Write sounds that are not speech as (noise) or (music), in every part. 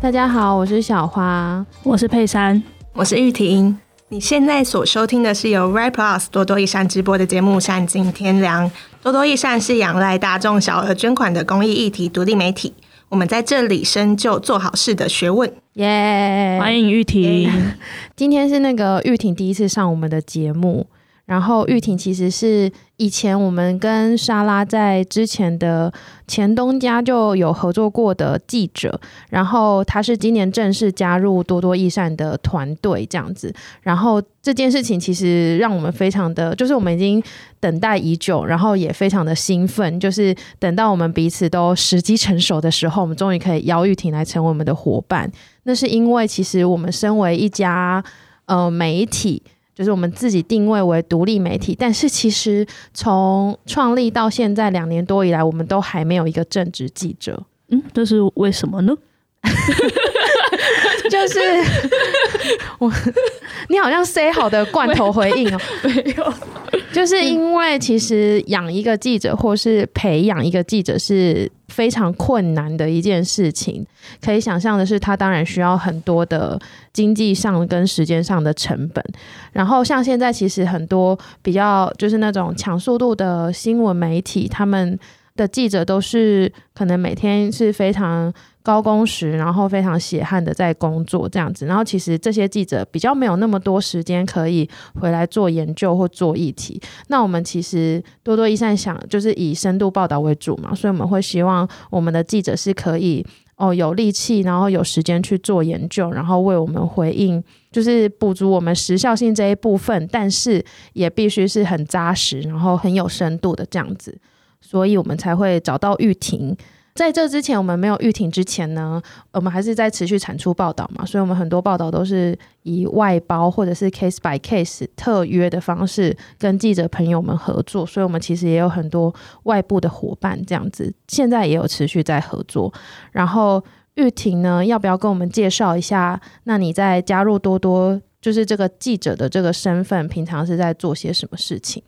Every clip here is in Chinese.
大家好，我是小花，我是佩珊，我是玉婷。你现在所收听的是由 Right Plus 多多益善直播的节目《善尽天良》。多多益善是仰赖大众小额捐款的公益议题独立媒体。我们在这里深究做好事的学问。耶、yeah！欢迎玉婷。Yeah. (laughs) 今天是那个玉婷第一次上我们的节目。然后玉婷其实是以前我们跟莎拉在之前的前东家就有合作过的记者，然后她是今年正式加入多多益善的团队这样子。然后这件事情其实让我们非常的，就是我们已经等待已久，然后也非常的兴奋，就是等到我们彼此都时机成熟的时候，我们终于可以邀玉婷来成为我们的伙伴。那是因为其实我们身为一家呃媒体。就是我们自己定位为独立媒体，但是其实从创立到现在两年多以来，我们都还没有一个正职记者。嗯，这是为什么呢？(laughs) 就是我，你好像塞好的罐头回应哦，(laughs) 没有，就是因为其实养一个记者或是培养一个记者是非常困难的一件事情。可以想象的是，它当然需要很多的经济上跟时间上的成本。然后像现在其实很多比较就是那种抢速度的新闻媒体，他们的记者都是可能每天是非常。高工时，然后非常血汗的在工作这样子，然后其实这些记者比较没有那么多时间可以回来做研究或做议题。那我们其实多多益善想就是以深度报道为主嘛，所以我们会希望我们的记者是可以哦有力气，然后有时间去做研究，然后为我们回应，就是补足我们时效性这一部分，但是也必须是很扎实，然后很有深度的这样子，所以我们才会找到玉婷。在这之前，我们没有玉婷之前呢，我们还是在持续产出报道嘛，所以我们很多报道都是以外包或者是 case by case 特约的方式跟记者朋友们合作，所以我们其实也有很多外部的伙伴这样子，现在也有持续在合作。然后玉婷呢，要不要跟我们介绍一下？那你在加入多多就是这个记者的这个身份，平常是在做些什么事情？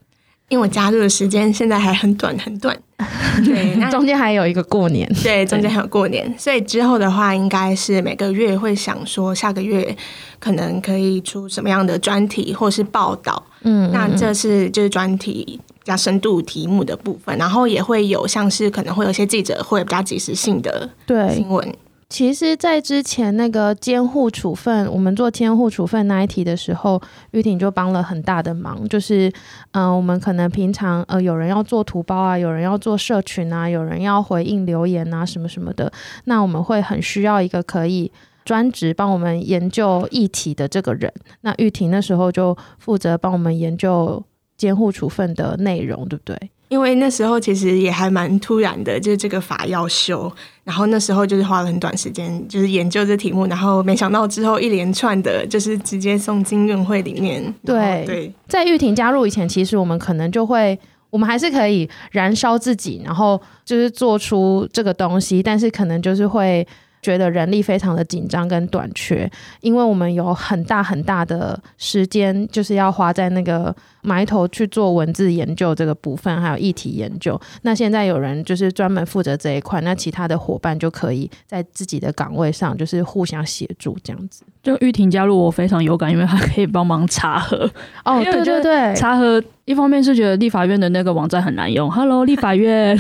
因为我加入的时间现在还很短很短，(laughs) 对，那中间还有一个过年，对，中间还有过年，所以之后的话，应该是每个月会想说下个月可能可以出什么样的专题或是报道，嗯，那这是就是专题比较深度题目的部分，然后也会有像是可能会有一些记者会比较及时性的新闻。其实，在之前那个监护处分，我们做监护处分那一题的时候，玉婷就帮了很大的忙。就是，嗯、我们可能平常呃，有人要做图包啊，有人要做社群啊，有人要回应留言啊，什么什么的。那我们会很需要一个可以专职帮我们研究议题的这个人。那玉婷那时候就负责帮我们研究监护处分的内容，对不对？因为那时候其实也还蛮突然的，就是这个法要修，然后那时候就是花了很短时间，就是研究这题目，然后没想到之后一连串的，就是直接送进院会里面。对对，在玉婷加入以前，其实我们可能就会，我们还是可以燃烧自己，然后就是做出这个东西，但是可能就是会。觉得人力非常的紧张跟短缺，因为我们有很大很大的时间，就是要花在那个埋头去做文字研究这个部分，还有议题研究。那现在有人就是专门负责这一块，那其他的伙伴就可以在自己的岗位上，就是互相协助这样子。就玉婷加入我非常有感，因为她可以帮忙查核。哦，对对对，查核。一方面是觉得立法院的那个网站很难用，Hello 立法院，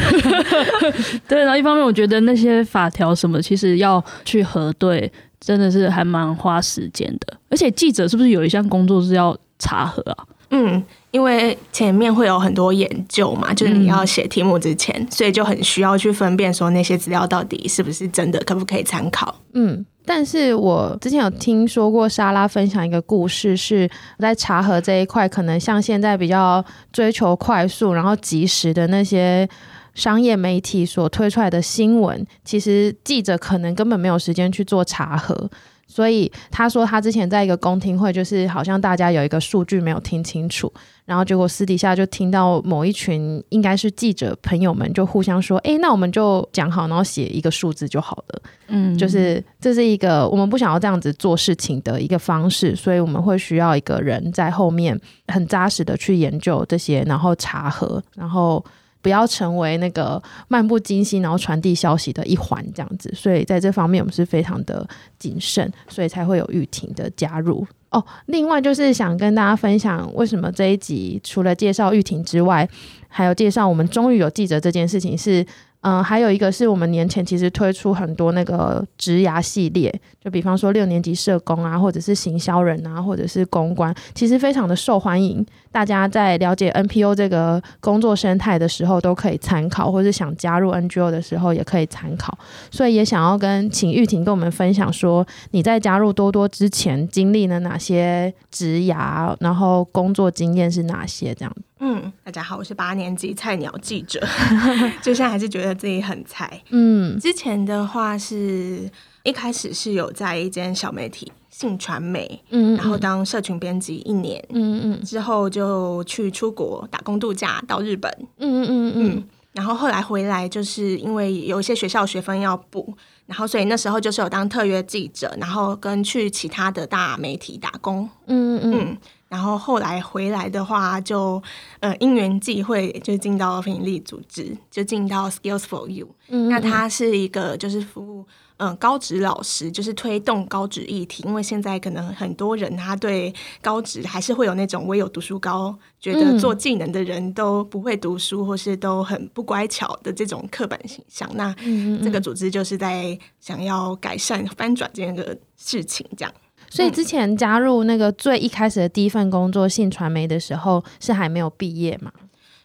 (laughs) 对，然后一方面我觉得那些法条什么，其实要去核对，真的是还蛮花时间的。而且记者是不是有一项工作是要查核啊？嗯，因为前面会有很多研究嘛，就是你要写题目之前，嗯，所以就很需要去分辨说那些资料到底是不是真的，可不可以参考。嗯。但是我之前有听说过莎拉分享一个故事，是在茶盒这一块，可能像现在比较追求快速，然后及时的那些商业媒体所推出来的新闻，其实记者可能根本没有时间去做查核。所以他说，他之前在一个公听会，就是好像大家有一个数据没有听清楚，然后结果私底下就听到某一群应该是记者朋友们就互相说：“诶，那我们就讲好，然后写一个数字就好了。”嗯，就是这是一个我们不想要这样子做事情的一个方式，所以我们会需要一个人在后面很扎实的去研究这些，然后查核，然后。不要成为那个漫不经心，然后传递消息的一环，这样子。所以在这方面，我们是非常的谨慎，所以才会有玉婷的加入哦。另外，就是想跟大家分享，为什么这一集除了介绍玉婷之外，还有介绍我们终于有记者这件事情是。嗯，还有一个是我们年前其实推出很多那个职涯系列，就比方说六年级社工啊，或者是行销人啊，或者是公关，其实非常的受欢迎。大家在了解 NPO 这个工作生态的时候都可以参考，或者想加入 NGO 的时候也可以参考。所以也想要跟请玉婷跟我们分享说，你在加入多多之前经历了哪些职涯，然后工作经验是哪些这样。嗯，大家好，我是八年级菜鸟记者，(laughs) 就现在还是觉得自己很菜。嗯，之前的话是一开始是有在一间小媒体信传媒，嗯，然后当社群编辑一年，嗯嗯，之后就去出国打工度假到日本，嗯嗯嗯嗯，然后后来回来就是因为有一些学校学分要补，然后所以那时候就是有当特约记者，然后跟去其他的大媒体打工，嗯嗯。嗯然后后来回来的话就，就呃因缘际会就进到非营利组织，就进到 Skills for You。嗯，那它是一个就是服务嗯、呃、高职老师，就是推动高职议题。因为现在可能很多人他对高职还是会有那种唯有读书高，觉得做技能的人都不会读书，或是都很不乖巧的这种刻板形象。那这个组织就是在想要改善翻转这个事情，这样。所以之前加入那个最一开始的第一份工作信传媒的时候，是还没有毕业嘛？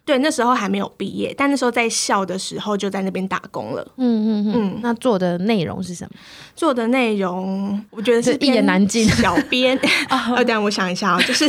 对，那时候还没有毕业，但那时候在校的时候就在那边打工了。嗯嗯嗯。那做的内容是什么？做的内容，我觉得是一言难尽。小编，(laughs) 呃，等下我想一下啊，就是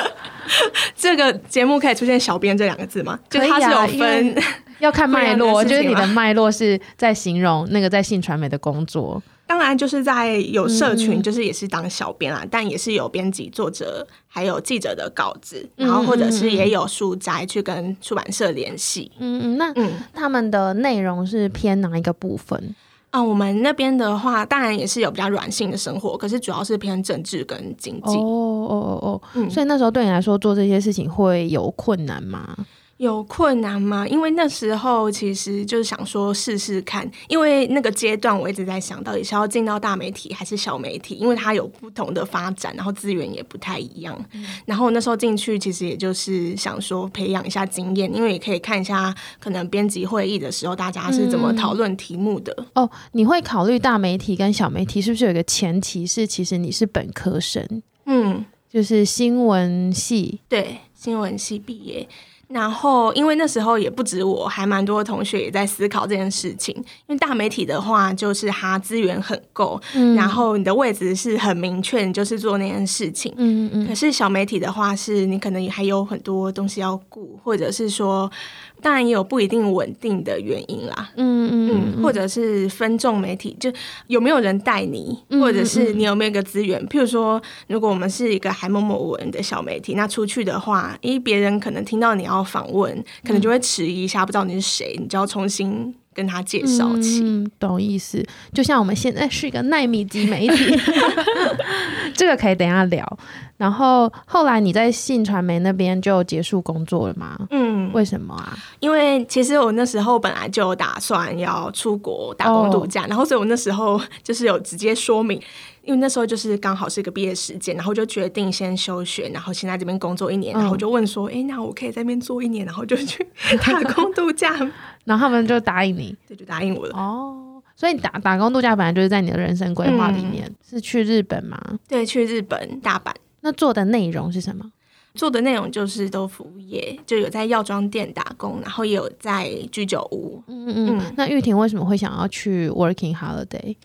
(laughs) 这个节目可以出现“小编”这两个字吗？就它是有分，要看脉络，就是你的脉络是在形容那个在信传媒的工作。当然，就是在有社群，就是也是当小编啦，嗯、但也是有编辑、作者，还有记者的稿子，然后或者是也有书斋去跟出版社联系。嗯嗯，那嗯，他们的内容是偏哪一个部分？啊，我们那边的话，当然也是有比较软性的生活，可是主要是偏政治跟经济。哦哦哦哦，嗯，所以那时候对你来说做这些事情会有困难吗？有困难吗？因为那时候其实就是想说试试看，因为那个阶段我一直在想到底是要进到大媒体还是小媒体，因为它有不同的发展，然后资源也不太一样。嗯、然后那时候进去其实也就是想说培养一下经验，因为也可以看一下可能编辑会议的时候大家是怎么讨论题目的。嗯、哦，你会考虑大媒体跟小媒体，是不是有一个前提是其实你是本科生？嗯，就是新闻系，对，新闻系毕业。然后，因为那时候也不止我，还蛮多同学也在思考这件事情。因为大媒体的话，就是它资源很够，嗯、然后你的位置是很明确，你就是做那件事情。嗯嗯。可是小媒体的话，是你可能也还有很多东西要顾，或者是说。当然也有不一定稳定的原因啦，嗯嗯嗯，或者是分众媒体，就有没有人带你，或者是你有没有一个资源？譬如说，如果我们是一个还某某文的小媒体，那出去的话，因为别人可能听到你要访问，可能就会迟疑一下，不知道你是谁，你就要重新跟他介绍起。嗯，懂意思？就像我们现在是一个耐米级媒体，(laughs) (laughs) 这个可以等一下聊。然后后来你在信传媒那边就结束工作了吗？嗯，为什么啊？因为其实我那时候本来就打算要出国打工度假，哦、然后所以我那时候就是有直接说明，因为那时候就是刚好是一个毕业时间，然后就决定先休学，然后先在这边工作一年，然后就问说，哎、嗯，那我可以在那边做一年，然后就去打工度假，(laughs) 然后他们就答应你，对，就答应我了。哦，所以打打工度假本来就是在你的人生规划里面，嗯、是去日本吗？对，去日本大阪。那做的内容是什么？做的内容就是都服务业，就有在药妆店打工，然后也有在居酒屋。嗯嗯嗯。那玉婷为什么会想要去 Working Holiday？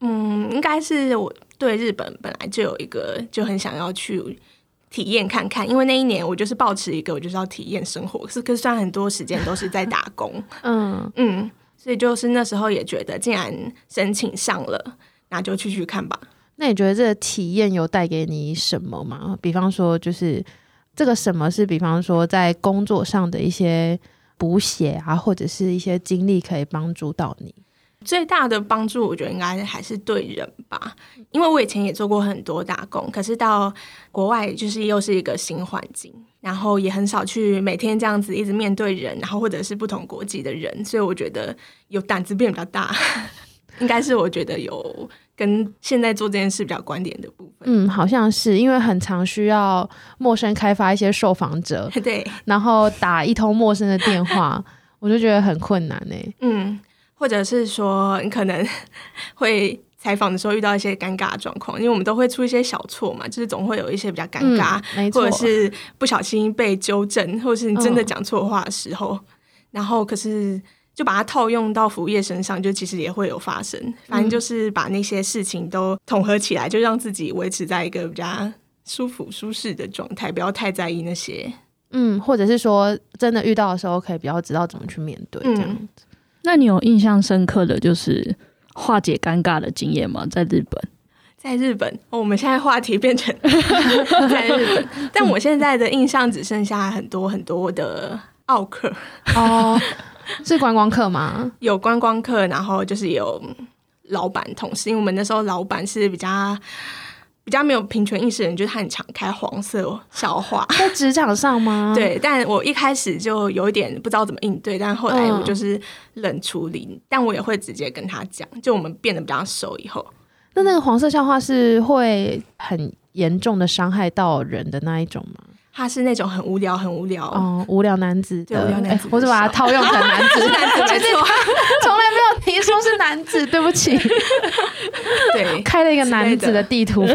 嗯，应该是我对日本本来就有一个就很想要去体验看看，因为那一年我就是抱持一个，我就是要体验生活，是可是虽然很多时间都是在打工，(laughs) 嗯嗯，所以就是那时候也觉得，既然申请上了，那就去去看吧。那你觉得这个体验有带给你什么吗？比方说，就是这个什么是，比方说在工作上的一些补血啊，或者是一些经历可以帮助到你。最大的帮助，我觉得应该还是对人吧，因为我以前也做过很多打工，可是到国外就是又是一个新环境，然后也很少去每天这样子一直面对人，然后或者是不同国籍的人，所以我觉得有胆子变比较大，(laughs) 应该是我觉得有跟现在做这件事比较关联的部分。嗯，好像是因为很常需要陌生开发一些受访者，(laughs) 对，然后打一通陌生的电话，我就觉得很困难呢、欸。(laughs) 嗯。或者是说，你可能会采访的时候遇到一些尴尬的状况，因为我们都会出一些小错嘛，就是总会有一些比较尴尬，嗯、或者是不小心被纠正，或者是你真的讲错话的时候，哦、然后可是就把它套用到服务业身上，就其实也会有发生。反正就是把那些事情都统合起来，就让自己维持在一个比较舒服、舒适的状态，不要太在意那些。嗯，或者是说真的遇到的时候，可以比较知道怎么去面对这样子。嗯那你有印象深刻的就是化解尴尬的经验吗？在日本，在日本，哦，我们现在话题变成 (laughs) 在日本，但我现在的印象只剩下很多很多的奥克哦，(laughs) 是观光客吗？有观光客，然后就是有老板同事，因为我们那时候老板是比较。比较没有平权意识的人，就是他很常开黄色笑话，在职场上吗？(laughs) 对，但我一开始就有一点不知道怎么应对，但后来我就是冷处理，嗯、但我也会直接跟他讲，就我们变得比较熟以后，那那个黄色笑话是会很严重的伤害到人的那一种吗？他是那种很无聊、很无聊嗯，无聊男子对，无聊男子，我是把它套用成男子，(laughs) 是男子没错，(laughs) 从来没有提说是男子，(laughs) 对不起，对，开了一个男子的地图炮。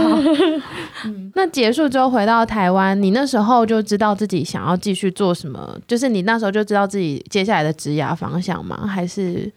嗯，那结束之后回到台湾，你那时候就知道自己想要继续做什么？就是你那时候就知道自己接下来的职涯方向吗？还是？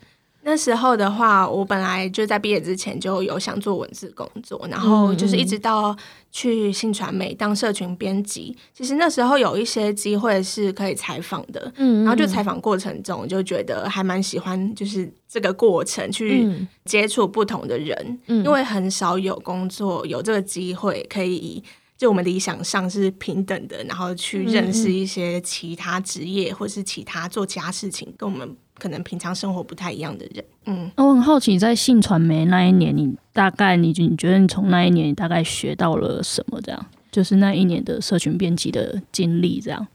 那时候的话，我本来就在毕业之前就有想做文字工作，然后就是一直到去信传媒当社群编辑。其实那时候有一些机会是可以采访的，嗯，然后就采访过程中就觉得还蛮喜欢，就是这个过程去接触不同的人，因为很少有工作有这个机会可以，就我们理想上是平等的，然后去认识一些其他职业或是其他做其他事情跟我们。可能平常生活不太一样的人，嗯，我很好奇，在信传媒那一年，你大概你你觉得你从那一年你大概学到了什么？这样，就是那一年的社群编辑的经历，这样，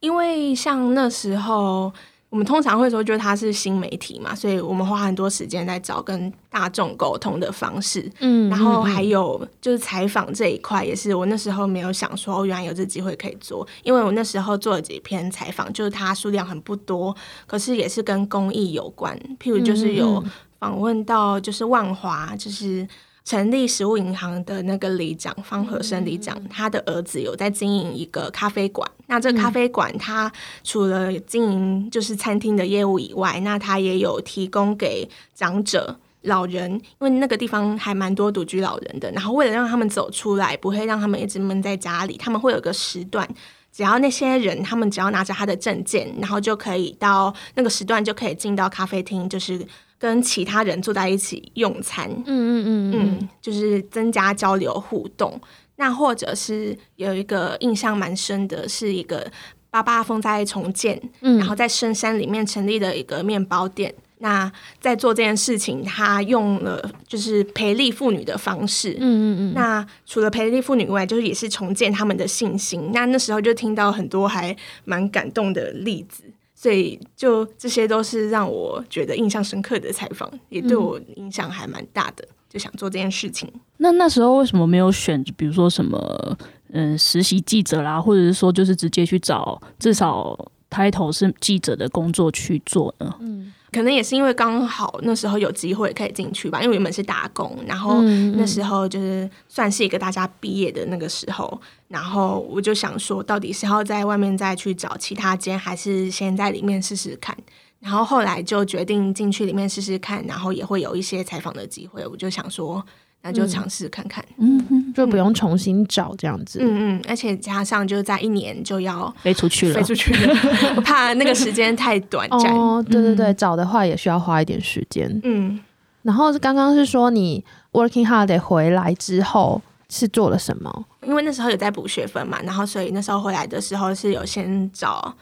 因为像那时候。我们通常会说，就是它是新媒体嘛，所以我们花很多时间在找跟大众沟通的方式。嗯，然后还有就是采访这一块，也是我那时候没有想说，哦，原来有这机会可以做。因为我那时候做了几篇采访，就是它数量很不多，可是也是跟公益有关。譬如就是有访问到，就是万华，就是。成立食物银行的那个里长方和生里长，他的儿子有在经营一个咖啡馆。那这个咖啡馆，他除了经营就是餐厅的业务以外，那他也有提供给长者、老人，因为那个地方还蛮多独居老人的。然后为了让他们走出来，不会让他们一直闷在家里，他们会有个时段，只要那些人他们只要拿着他的证件，然后就可以到那个时段就可以进到咖啡厅，就是。跟其他人坐在一起用餐，嗯嗯嗯嗯，就是增加交流互动。那或者是有一个印象蛮深的，是一个八八风灾重建，嗯，然后在深山里面成立的一个面包店。那在做这件事情，他用了就是培力妇女的方式，嗯嗯嗯。那除了培力妇女以外，就是也是重建他们的信心。那那时候就听到很多还蛮感动的例子。所以，就这些都是让我觉得印象深刻的采访，也对我影响还蛮大的。就想做这件事情。那那时候为什么没有选，比如说什么，嗯，实习记者啦，或者是说就是直接去找至少 title 是记者的工作去做呢？嗯。可能也是因为刚好那时候有机会可以进去吧，因为原本是打工，然后那时候就是算是一个大家毕业的那个时候，然后我就想说，到底是要在外面再去找其他间，还是先在里面试试看？然后后来就决定进去里面试试看，然后也会有一些采访的机会，我就想说。那就尝试看看，嗯哼，就不用重新找这样子，嗯嗯，而且加上就是在一年就要飞出去了，飞出去了，我怕那个时间太短暂。哦，对对对，找的话也需要花一点时间，嗯。然后刚刚是说你 working holiday 回来之后是做了什么？因为那时候有在补学分嘛，然后所以那时候回来的时候是有先找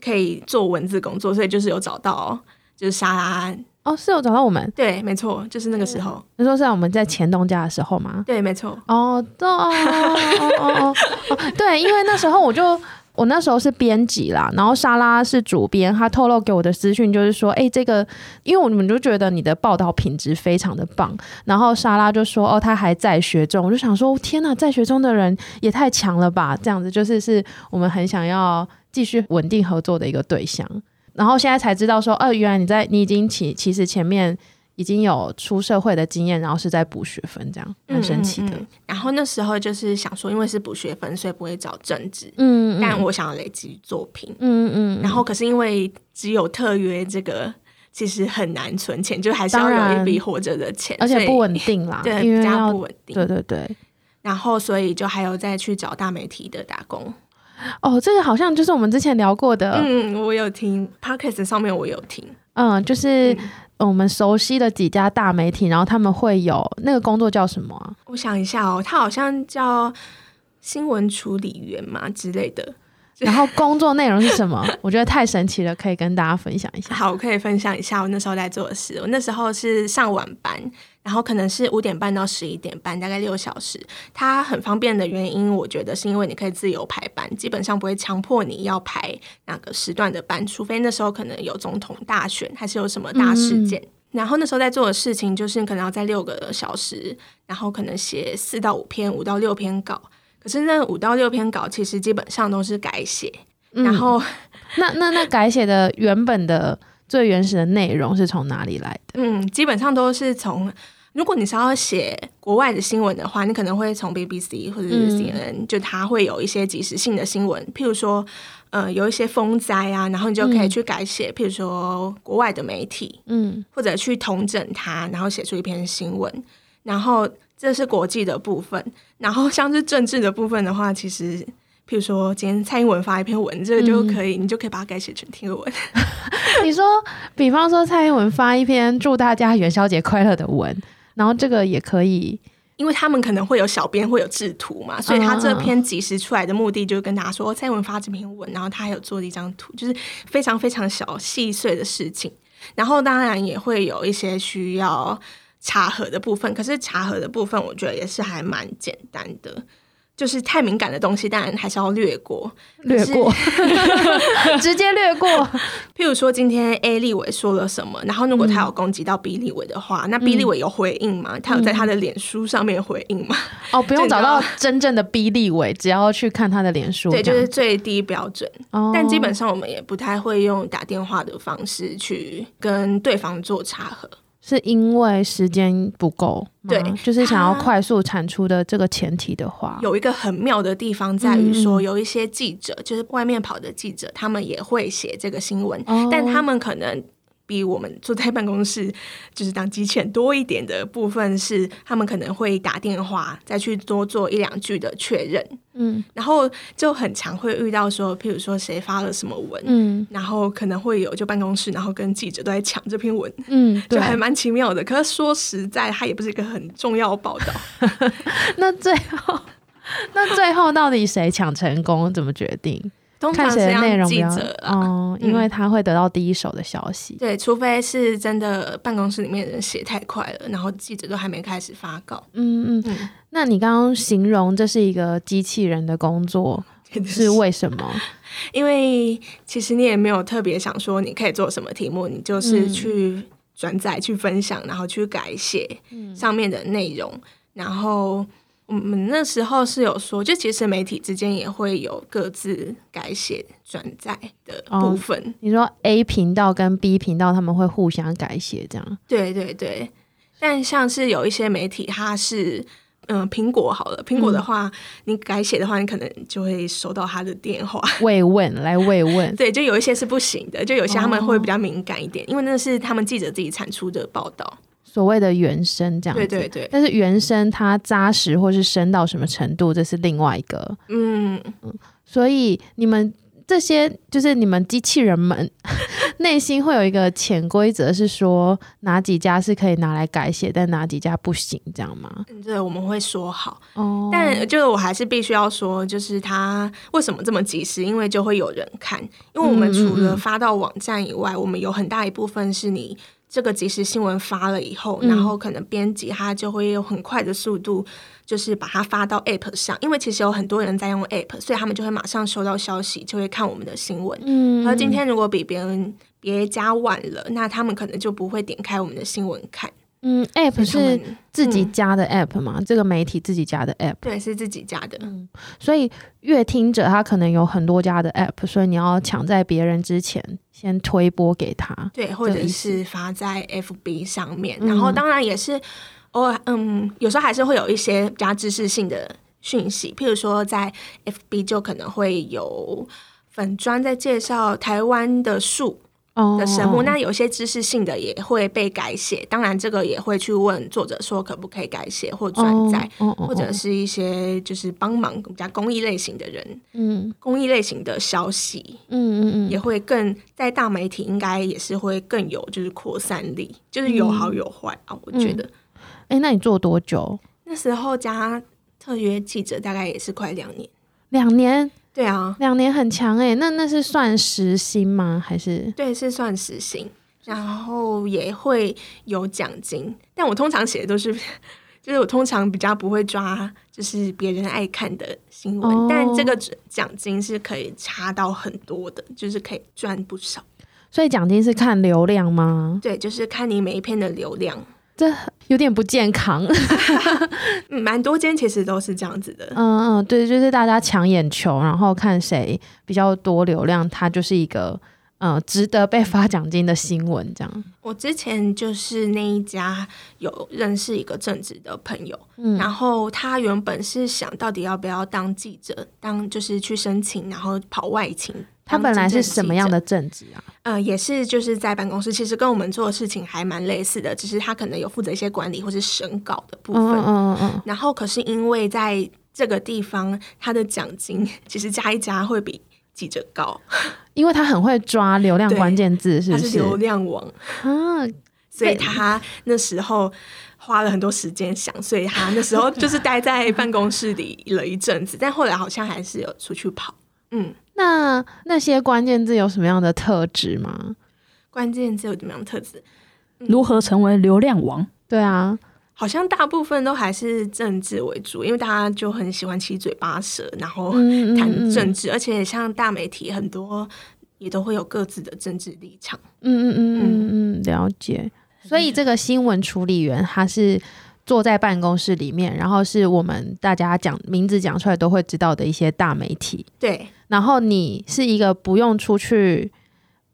可以做文字工作，所以就是有找到就是沙拉。哦，是有找到我们，对，没错，就是那个时候。你说是在我们在前东家的时候吗？对，没错。哦，对，哦哦哦哦，对，因为那时候我就我那时候是编辑啦，然后莎拉是主编，她透露给我的资讯就是说，哎，这个，因为我们就觉得你的报道品质非常的棒，然后莎拉就说，哦，她还在学中，我就想说，天哪，在学中的人也太强了吧，这样子就是是我们很想要继续稳定合作的一个对象。然后现在才知道说，哦，原来你在你已经其其实前面已经有出社会的经验，然后是在补学分，这样很神奇的。嗯嗯嗯。然后那时候就是想说，因为是补学分，所以不会找正职。嗯，嗯，但我想要累积作品。嗯嗯。然后可是因为只有特约这个，其实很难存钱，就还是要有一笔活着的钱，而且不稳定啦，(laughs) 对，因为比较不稳定。对对对。然后所以就还有再去找大媒体的打工。哦，这个好像就是我们之前聊过的。嗯，我有听 p o c k e t 上面我有听。嗯，就是我们熟悉的几家大媒体，然后他们会有那个工作叫什么啊？我想一下哦，他好像叫新闻处理员嘛之类的。然后工作内容是什么？(laughs) 我觉得太神奇了，可以跟大家分享一下。好，我可以分享一下我那时候在做的事。我那时候是上晚班。然后可能是五点半到十一点半，大概六小时。它很方便的原因，我觉得是因为你可以自由排班，基本上不会强迫你要排哪个时段的班，除非那时候可能有总统大选，还是有什么大事件。嗯、然后那时候在做的事情，就是你可能要在六个小时，然后可能写四到五篇、五到六篇稿。可是那五到六篇稿，其实基本上都是改写。嗯、然后，(laughs) 那那那改写的原本的最原始的内容是从哪里来的？嗯，基本上都是从。如果你是要写国外的新闻的话，你可能会从 BBC 或者是 CNN，嗯，就它会有一些即时性的新闻，譬如说，呃，有一些风灾啊，然后你就可以去改写，嗯，譬如说国外的媒体，嗯，或者去统整它，然后写出一篇新闻。然后这是国际的部分，然后像是政治的部分的话，其实譬如说今天蔡英文发一篇文，这个就可以，嗯，你就可以把它改写成贴文。(laughs) 你说，比方说蔡英文发一篇祝大家元宵节快乐的文。然后这个也可以，因为他们可能会有小编会有制图嘛，所以他这篇即时出来的目的就是跟大家说，蔡文发这篇文，然后他还有做了一张图，就是非常非常小细碎的事情。然后当然也会有一些需要查核的部分，可是查核的部分我觉得也是还蛮简单的。就是太敏感的东西，当然还是要略过，略过，(laughs) 直接略过。(laughs) 譬如说，今天 A 立伟说了什么，然后如果他有攻击到 B 立伟的话，嗯、那 B 立伟有回应吗？他有在他的脸书上面回应吗？哦，不用找到真正的 B 立伟，只要去看他的脸书。对，就是最低标准。哦。但基本上我们也不太会用打电话的方式去跟对方做查核。是因为时间不够，对，就是想要快速产出的这个前提的话，有一个很妙的地方在于说，有一些记者，嗯、就是外面跑的记者，他们也会写这个新闻，哦、但他们可能。比我们坐在办公室就是当机器人多一点的部分是，他们可能会打电话再去多做一两句的确认，嗯，然后就很常会遇到说，譬如说谁发了什么文，嗯，然后可能会有就办公室，然后跟记者都在抢这篇文，嗯，就还蛮奇妙的。可是说实在，它也不是一个很重要的报道。(laughs) 那最后，那最后到底谁抢成功？怎么决定？通常是让记者哦，因为他会得到第一手的消息。对，除非是真的办公室里面的人写太快了，然后记者都还没开始发稿。嗯嗯嗯。那你刚刚形容这是一个机器人的工作，(laughs) 是为什么？(laughs) 因为其实你也没有特别想说你可以做什么题目，你就是去转载、去分享，然后去改写上面的内容，然后。我们那时候是有说，就其实媒体之间也会有各自改写转载的部分。哦，你说 A 频道跟 B 频道他们会互相改写这样？对对对。但像是有一些媒体，它是嗯苹果好了，苹果的话，嗯、你改写的话，你可能就会收到他的电话慰问来慰问。(laughs) 对，就有一些是不行的，就有些他们会比较敏感一点，哦、因为那是他们记者自己产出的报道。所谓的原生这样子。对对对。但是原生它扎实或是深到什么程度，这是另外一个。嗯嗯。所以你们。这些就是你们机器人们 (laughs) 内心会有一个潜规则，是说哪几家是可以拿来改写，但哪几家不行，这样吗？这，我们会说好。哦，但就是我还是必须要说，就是它为什么这么及时？因为就会有人看，因为我们除了发到网站以外，嗯嗯嗯，我们有很大一部分是你这个即时新闻发了以后，嗯、然后可能编辑他就会有很快的速度。就是把它发到 App 上，因为其实有很多人在用 App，所以他们就会马上收到消息，就会看我们的新闻。嗯，而今天如果比别人别家晚了，那他们可能就不会点开我们的新闻看。嗯，App 是自己家的 App 吗？嗯，这个媒体自己家的 App？对，是自己家的。嗯，所以乐听者他可能有很多家的 App，所以你要抢在别人之前先推播给他。对，或者是发在 FB 上面，然后当然也是。偶尔，嗯，有时候还是会有一些比较知识性的讯息，譬如说在 FB 就可能会有粉砖在介绍台湾的树的神木，oh. 那有些知识性的也会被改写，当然这个也会去问作者说可不可以改写或转载，oh. Oh. 或者是一些就是帮忙比较公益类型的人，嗯，mm. 公益类型的消息，嗯嗯嗯，也会更在大媒体应该也是会更有就是扩散力，就是有好有坏啊，mm. 我觉得。哎、欸，那你做多久？那时候加特约记者大概也是快两年。两年？对啊，两年很强哎。那那是算时薪吗？还是？对，是算时薪，然后也会有奖金。但我通常写的都是，就是我通常比较不会抓，就是别人爱看的新闻。哦、但这个奖金是可以差到很多的，就是可以赚不少。所以奖金是看流量吗？对，就是看你每一篇的流量。这有点不健康，(laughs) 蛮多间其实都是这样子的。嗯嗯，对，就是大家抢眼球，然后看谁比较多流量，它就是一个嗯值得被发奖金的新闻。这样，我之前就是那一家有认识一个正职的朋友，嗯，然后他原本是想到底要不要当记者，当就是去申请，然后跑外勤。他本来是什么样的正职啊？呃，也是就是在办公室，其实跟我们做的事情还蛮类似的，只是他可能有负责一些管理或是审稿的部分。嗯嗯嗯。然后可是因为在这个地方，他的奖金 (laughs) 其实加一加会比记者高，(laughs) 因为他很会抓流量关键字，是不是？他是流量王啊，(laughs) 所以他那时候花了很多时间想，所以他那时候就是待在办公室里了一阵子，但后来好像还是有出去跑。嗯。那那些关键字有什么样的特质吗？关键字有什么样的特质？如何成为流量王？对啊，好像大部分都还是政治为主，因为大家就很喜欢七嘴八舌，然后谈政治，嗯嗯嗯，而且像大媒体很多也都会有各自的政治立场。嗯嗯嗯嗯嗯，了解。所以这个新闻处理员他是坐在办公室里面，然后是我们大家讲名字讲出来都会知道的一些大媒体。对。然后你是一个不用出去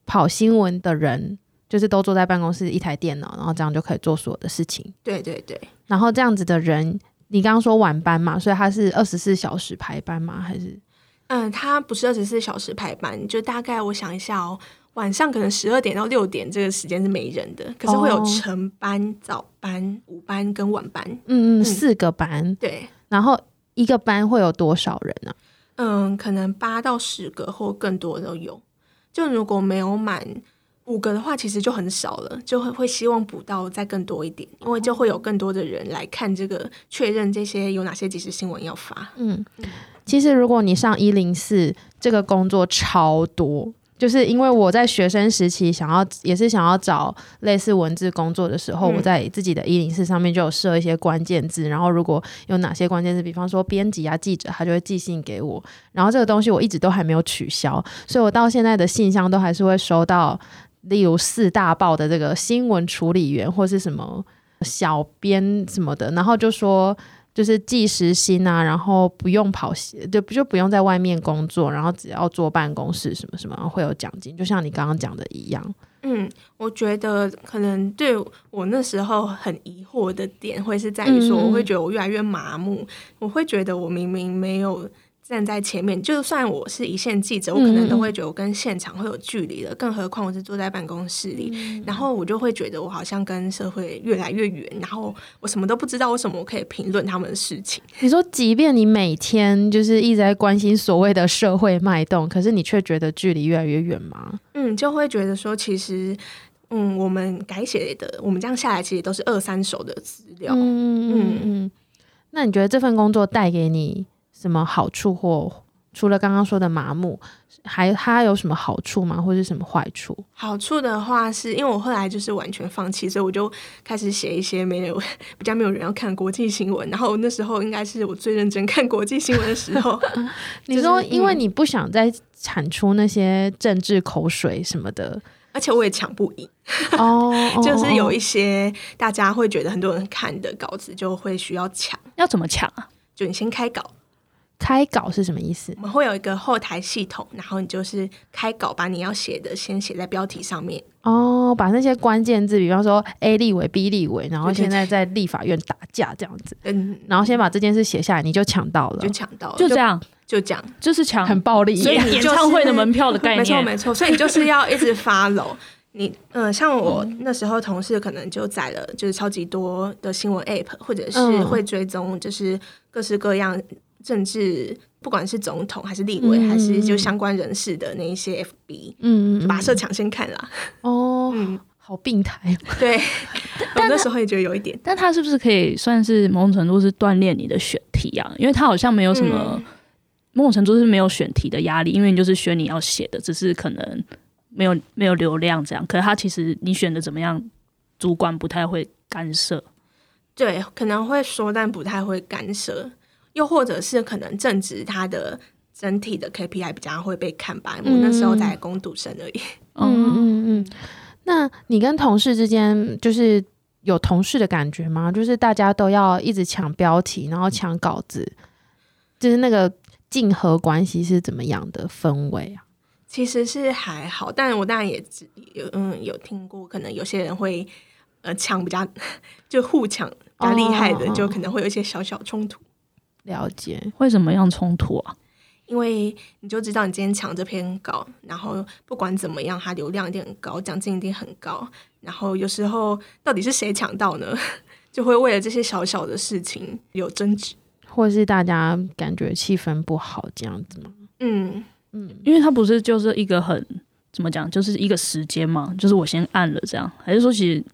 跑新闻的人，就是都坐在办公室一台电脑，然后这样就可以做所有的事情。对对对。然后这样子的人，你刚刚说晚班嘛，所以他是二十四小时排班吗？还是？嗯，他不是二十四小时排班，就大概我想一下哦，晚上可能十二点到六点这个时间是没人的，可是会有晨班、哦、早班、午班跟晚班。嗯嗯，四个班。对。然后一个班会有多少人呢、啊？嗯，可能八到十个或更多都有。就如果没有满五个的话，其实就很少了，就会会希望补到再更多一点，因为就会有更多的人来看这个，确认这些有哪些即时新闻要发。嗯，其实如果你上一零四，这个工作超多。就是因为我在学生时期想要，也是想要找类似文字工作的时候，嗯、我在自己的一零四上面就有设一些关键字，然后如果有哪些关键字，比方说编辑啊、记者，他就会寄信给我，然后这个东西我一直都还没有取消，所以我到现在的信箱都还是会收到，例如四大报的这个新闻处理员或是什么小编什么的，然后就说。就是计时薪啊，然后不用跑，就不就不用在外面工作，然后只要坐办公室什么什么会有奖金，就像你刚刚讲的一样。嗯，我觉得可能对我那时候很疑惑的点，会是在于说，我会觉得我越来越麻木，嗯、我会觉得我明明没有站在前面，就算我是一线记者，我可能都会觉得我跟现场会有距离的，嗯、更何况我是坐在办公室里，嗯、然后我就会觉得我好像跟社会越来越远，然后我什么都不知道，为什么我可以评论他们的事情？你说，即便你每天就是一直在关心所谓的社会脉动，可是你却觉得距离越来越远吗？嗯，就会觉得说，其实，嗯，我们改写的，我们这样下来，其实都是二三手的资料。嗯嗯嗯嗯。那你觉得这份工作带给你？什么好处或除了刚刚说的麻木，还它有什么好处吗？或者什么坏处？好处的话，是因为我后来就是完全放弃，所以我就开始写一些没有 (laughs) 比较没有人要看国际新闻。然后那时候应该是我最认真看国际新闻的时候。(laughs) 你说，因为你不想再产出那些政治口水什么的，而且我也抢不赢 (laughs) 哦。就是有一些大家会觉得很多人看的稿子，就会需要抢。要怎么抢啊？就你先开稿。开稿是什么意思？我们会有一个后台系统，然后你就是开稿，把你要写的先写在标题上面。哦，把那些关键字，比方说 A 立委、B 立委，然后现在在立法院打架这样子。嗯，然后先把这件事写下来，你就抢到了，就抢到了，就这样，就这样，就是抢，很暴力。所以演唱会的门票的概念，没错没错。所以你就是要一直 follow (laughs) 你，嗯、呃，像我那时候同事可能就载了，就是超级多的新闻 app，或者是会追踪，就是各式各样。政治不管是总统还是立委，嗯、还是就相关人士的那一些 FB，嗯，跋涉抢先看啦。哦，嗯，好病态。对，(laughs) 我那时候也觉得有一点。但他是不是可以算是某种程度是锻炼你的选题啊？因为他好像没有什么、嗯、某种程度是没有选题的压力，因为你就是选你要写的，只是可能没有没有流量这样。可是他其实你选的怎么样，主管不太会干涉。对，可能会说，但不太会干涉。又或者是可能正值他的整体的 KPI 比较会被看白，我那时候在攻读生而已。(laughs) 嗯嗯嗯。那你跟同事之间就是有同事的感觉吗？就是大家都要一直抢标题，然后抢稿子，就是那个竞合关系是怎么样的氛围啊？其实是还好，但我当然也有嗯有听过，可能有些人会呃抢比较 (laughs) 就互抢比较厉害的，就可能会有一些小小冲突。了解，会怎么样冲突啊？因为你就知道你今天抢这篇稿，然后不管怎么样，它流量一定很高，奖金一定很高。然后有时候到底是谁抢到呢？(laughs) 就会为了这些小小的事情有争执，或是大家感觉气氛不好这样子吗？嗯嗯，因为它不是就是一个很怎么讲，就是一个时间嘛，就是我先按了这样，还是说其实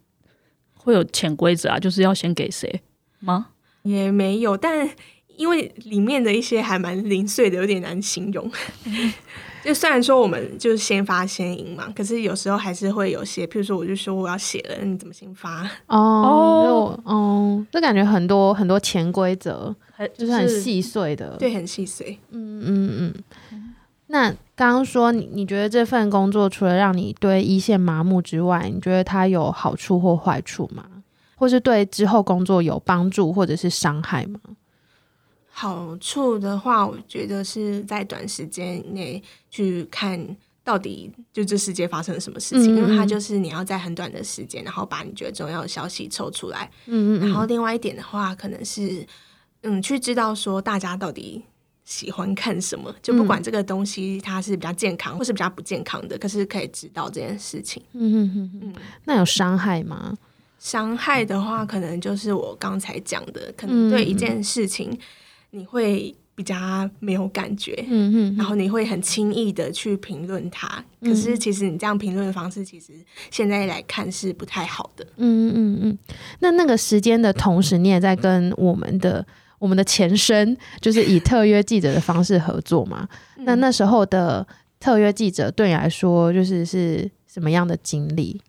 会有潜规则啊？就是要先给谁吗？也没有，但。因为里面的一些还蛮零碎的，有点难形容。(laughs) 就虽然说我们就是先发先赢嘛，可是有时候还是会有些，譬如说我就说我要写了，你怎么先发？哦哦，就感觉很多很多潜规则，就是很细碎的，对，很细碎。嗯嗯嗯。那刚刚说你你觉得这份工作除了让你对一线麻木之外，你觉得它有好处或坏处吗？或是对之后工作有帮助或者是伤害吗？好处的话，我觉得是在短时间内去看到底就这世界发生了什么事情，嗯嗯，因为它就是你要在很短的时间，然后把你觉得重要的消息抽出来。嗯，嗯嗯。然后另外一点的话，可能是嗯，去知道说大家到底喜欢看什么，就不管这个东西它是比较健康或是比较不健康的，可是可以知道这件事情。嗯嗯嗯嗯。那有伤害吗？伤害的话，可能就是我刚才讲的，可能对一件事情。你会比较没有感觉，嗯嗯，然后你会很轻易的去评论它，可是其实你这样评论的方式，其实现在来看是不太好的，嗯嗯嗯。那那个时间的同时，你也在跟我们的我们的前身，就是以特约记者的方式合作嘛？那那时候的特约记者对你来说，就是是什么样的经历？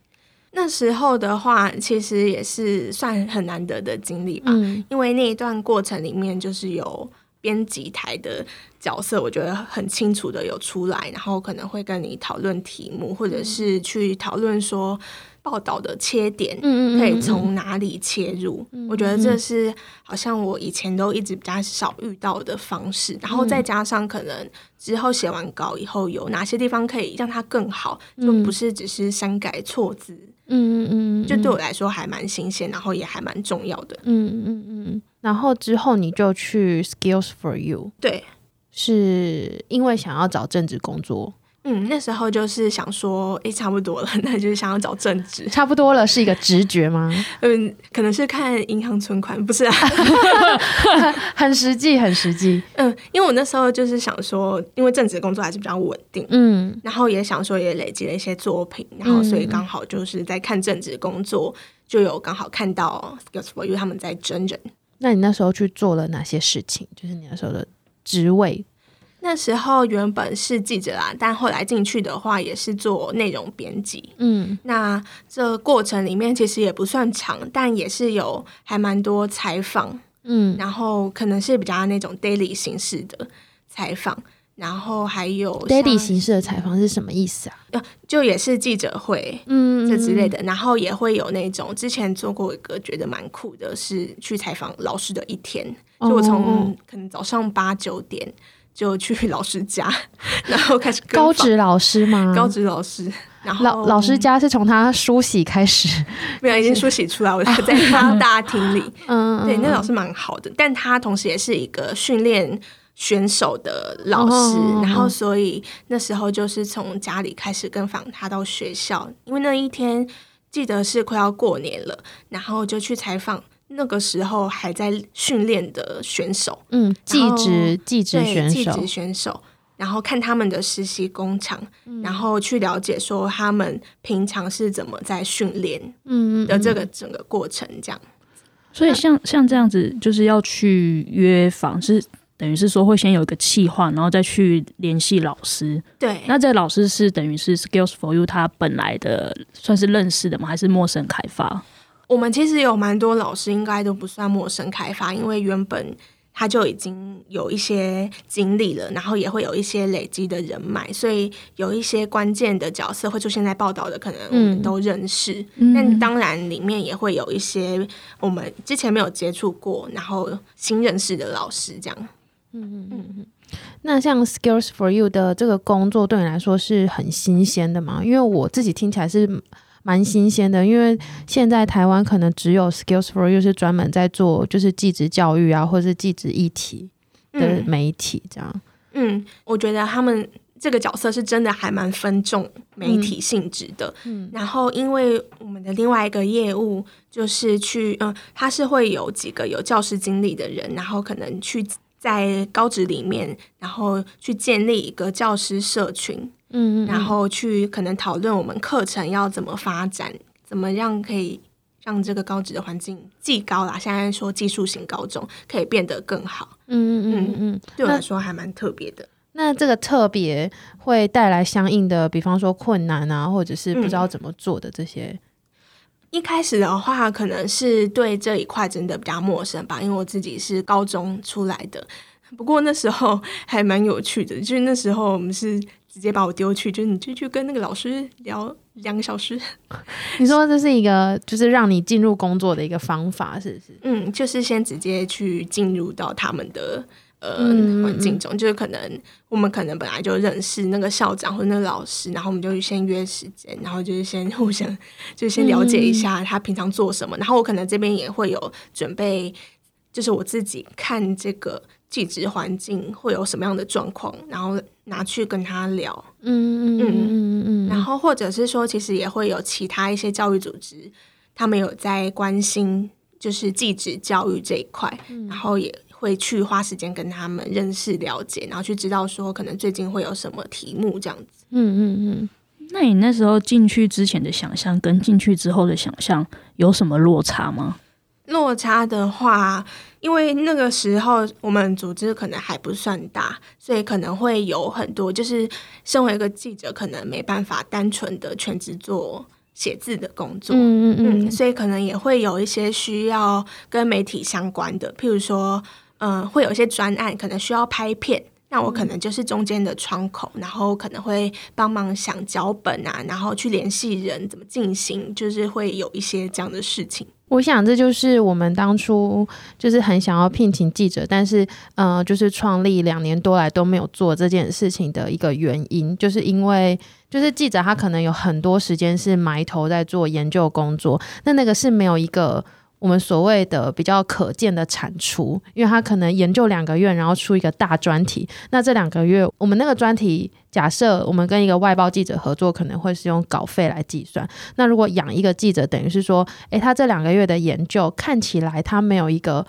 那时候的话，其实也是算很难得的经历吧，嗯、因为那一段过程里面，就是有编辑台的角色，我觉得很清楚的有出来，然后可能会跟你讨论题目，或者是去讨论说。报道的切点，可以从哪里切入？嗯嗯嗯，我觉得这是好像我以前都一直比较少遇到的方式。嗯、然后再加上可能之后写完稿以后，有哪些地方可以让它更好，嗯、就不是只是删改错字。嗯嗯嗯，就对我来说还蛮新鲜，然后也还蛮重要的。嗯嗯嗯。然后之后你就去 Skills for You。对。是因为想要找正职工作。嗯，那时候就是想说，哎，差不多了，那就是想要找正职。差不多了，是一个直觉吗？(laughs) 嗯，可能是看银行存款，不是啊 (laughs) (laughs) 很实际，很实际。嗯，因为我那时候就是想说，因为正职工作还是比较稳定，嗯，然后也想说也累积了一些作品，然后所以刚好就是在看正职工作，就有刚好看到 Skills4U 因为他们在真人。那你那时候去做了哪些事情？就是你那时候的职位。那时候原本是记者啦，但后来进去的话也是做内容编辑。嗯，那这过程里面其实也不算长，但也是有还蛮多采访。嗯，然后可能是比较那种 daily 形式的采访，然后还有 daily 形式的采访是什么意思啊？就也是记者会，嗯，这之类的。然后也会有那种之前做过一个觉得蛮酷的，是去采访老师的一天，就我从可能早上八九点。就去老师家，(laughs) 然后开始高职老师吗？高职老师，然后老老师家是从他梳洗开始，没有已经梳洗出来，我就 (laughs) 在他大厅里。(laughs) 嗯，对，那老师蛮好的，但他同时也是一个训练选手的老师，嗯、然后所以那时候就是从家里开始跟访他到学校，因为那一天记得是快要过年了，然后就去采访。那个时候还在训练的选手，嗯，技职技职选手，技职选手，然后看他们的实习工厂，嗯、然后去了解说他们平常是怎么在训练，嗯的这个整个过程，这样。所以像像这样子，就是要去约访，是等于是说会先有一个企划，然后再去联系老师。对，那这老师是等于是 Skills for You 他本来的算是认识的吗？还是陌生开发？我们其实有蛮多老师，应该都不算陌生开发，因为原本他就已经有一些经历了，然后也会有一些累积的人脉，所以有一些关键的角色会出现在报道的，可能我们都认识。嗯、但当然里面也会有一些我们之前没有接触过，然后新认识的老师这样。嗯嗯嗯嗯。那像 Skills for You 的这个工作对你来说是很新鲜的吗？因为我自己听起来是。蛮新鲜的，因为现在台湾可能只有 SkillsFor 又是专门在做就是技职教育啊，或者是技职议题的媒体这样。嗯，嗯，我觉得他们这个角色是真的还蛮分众媒体性质的。嗯，然后因为我们的另外一个业务就是去，嗯，他是会有几个有教师经历的人，然后可能去在高职里面，然后去建立一个教师社群。嗯，然后去可能讨论我们课程要怎么发展，怎么样可以让这个高职的环境既高啦，现在说技术型高中可以变得更好。嗯嗯嗯嗯，对我来说还蛮特别的。那，那这个特别会带来相应的，比方说困难啊，或者是不知道怎么做的这些。嗯，一开始的话，可能是对这一块真的比较陌生吧，因为我自己是高中出来的。不过那时候还蛮有趣的，就是那时候我们是。直接把我丢去，就是你就去跟那个老师聊两个小时。(laughs) 你说这是一个就是让你进入工作的一个方法，是不是？嗯，就是先直接去进入到他们的呃环境中，嗯、就是可能我们可能本来就认识那个校长或者那个老师，然后我们就先约时间，然后就是先互相就是先了解一下他平常做什么，嗯、然后我可能这边也会有准备，就是我自己看这个。技职环境会有什么样的状况，然后拿去跟他聊，嗯嗯嗯嗯嗯，然后或者是说，其实也会有其他一些教育组织，他们有在关心就是技职教育这一块，嗯、然后也会去花时间跟他们认识了解，然后去知道说可能最近会有什么题目这样子，嗯嗯嗯。那你那时候进去之前的想象跟进去之后的想象有什么落差吗？落差的话，因为那个时候我们组织可能还不算大，所以可能会有很多，就是身为一个记者，可能没办法单纯的全职做写字的工作，嗯嗯嗯，所以可能也会有一些需要跟媒体相关的，譬如说，嗯、呃，会有一些专案可能需要拍片，那我可能就是中间的窗口，然后可能会帮忙想脚本啊，然后去联系人怎么进行，就是会有一些这样的事情。我想这就是我们当初就是很想要聘请记者，但是呃，就是创立两年多来都没有做这件事情的一个原因，就是因为就是记者他可能有很多时间是埋头在做研究工作，那那个是没有一个我们所谓的比较可见的产出，因为他可能研究两个月，然后出一个大专题。那这两个月，我们那个专题，假设我们跟一个外包记者合作，可能会是用稿费来计算。那如果养一个记者，等于是说，诶，他这两个月的研究看起来他没有一个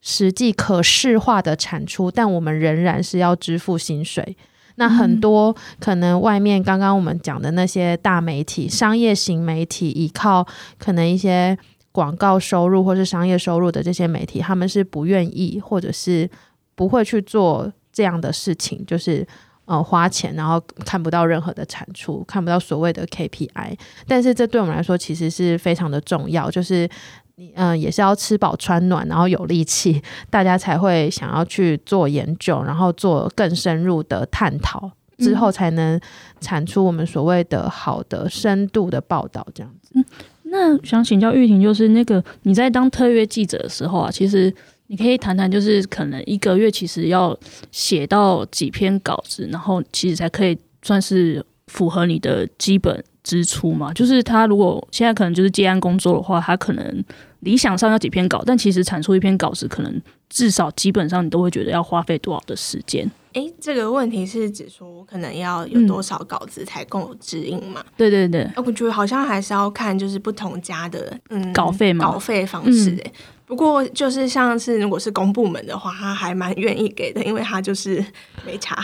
实际可视化的产出，但我们仍然是要支付薪水。那很多可能外面刚刚我们讲的那些大媒体、商业型媒体，依靠可能一些。广告收入或是商业收入的这些媒体，他们是不愿意或者是不会去做这样的事情，就是呃花钱，然后看不到任何的产出，看不到所谓的 KPI。但是这对我们来说其实是非常的重要，就是你嗯、也是要吃饱穿暖，然后有力气，大家才会想要去做研究，然后做更深入的探讨，之后才能产出我们所谓的好的深度的报道，这样子。那想请教玉婷，就是那个你在当特约记者的时候啊，其实你可以谈谈，就是可能一个月其实要写到几篇稿子，然后其实才可以算是符合你的基本支出嘛？就是他如果现在可能就是接案工作的话，他可能理想上要几篇稿，但其实产出一篇稿子，可能至少基本上你都会觉得要花费多少的时间。哎，这个问题是指说我可能要有多少稿子才够指引嘛？嗯、对对对，我觉得好像还是要看就是不同家的嗯稿费嘛，稿费方式不过就是像是如果是公部门的话，他还蛮愿意给的，因为他就是没差。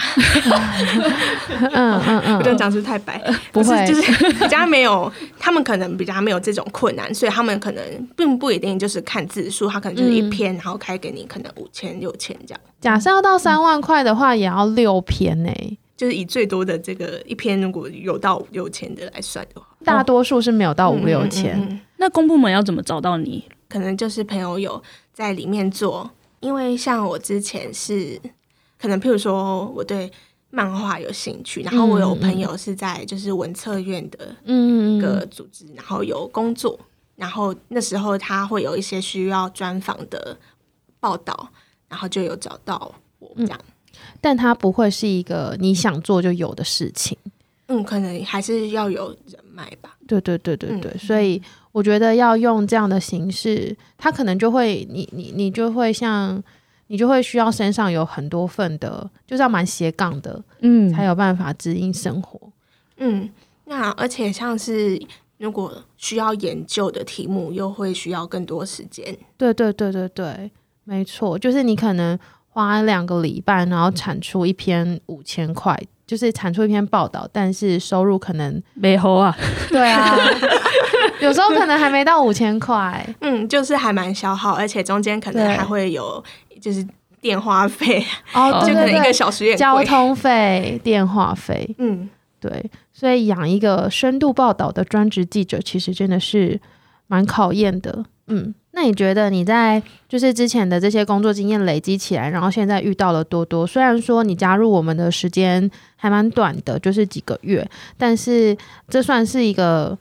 嗯嗯嗯，我这样讲是太白，不会，是就是比较没有，他们可能比较没有这种困难，所以他们可能并不一定就是看字数，他可能就是一篇，然后开给你可能五千六千这样。假设要到三万块的话，也要六篇呢、欸，就是以最多的这个一篇如果有到五六千的来算的话，大多数是没有到五六千。嗯嗯嗯，那公部门要怎么找到你？可能就是朋友有在里面做，因为像我之前是可能，譬如说我对漫画有兴趣，然后我有朋友是在就是文策院的一个组织，然后有工作，然后那时候他会有一些需要专访的报道，然后就有找到我这样，但他不会是一个你想做就有的事情，嗯，可能还是要有人脉吧，对对对对对，所以。我觉得要用这样的形式，他可能就会，你你你就会像，你就会需要身上有很多份的，就是要蛮斜杠的，嗯，才有办法指引生活，嗯，那而且像是如果需要研究的题目，又会需要更多时间，对对对对对，没错，就是你可能花两个礼拜，然后产出一篇五千块，就是产出一篇报道，但是收入可能没好啊，对啊。有时候可能还没到五千块，(laughs) 嗯，就是还蛮消耗，而且中间可能还会有就是电话费哦，(laughs) 就可能一个小时也交通费、电话费，嗯，对，所以养一个深度报道的专职记者，其实真的是蛮考验的，嗯。那你觉得你在就是之前的这些工作经验累积起来，然后现在遇到了多多，虽然说你加入我们的时间还蛮短的，就是几个月，但是这算是一个。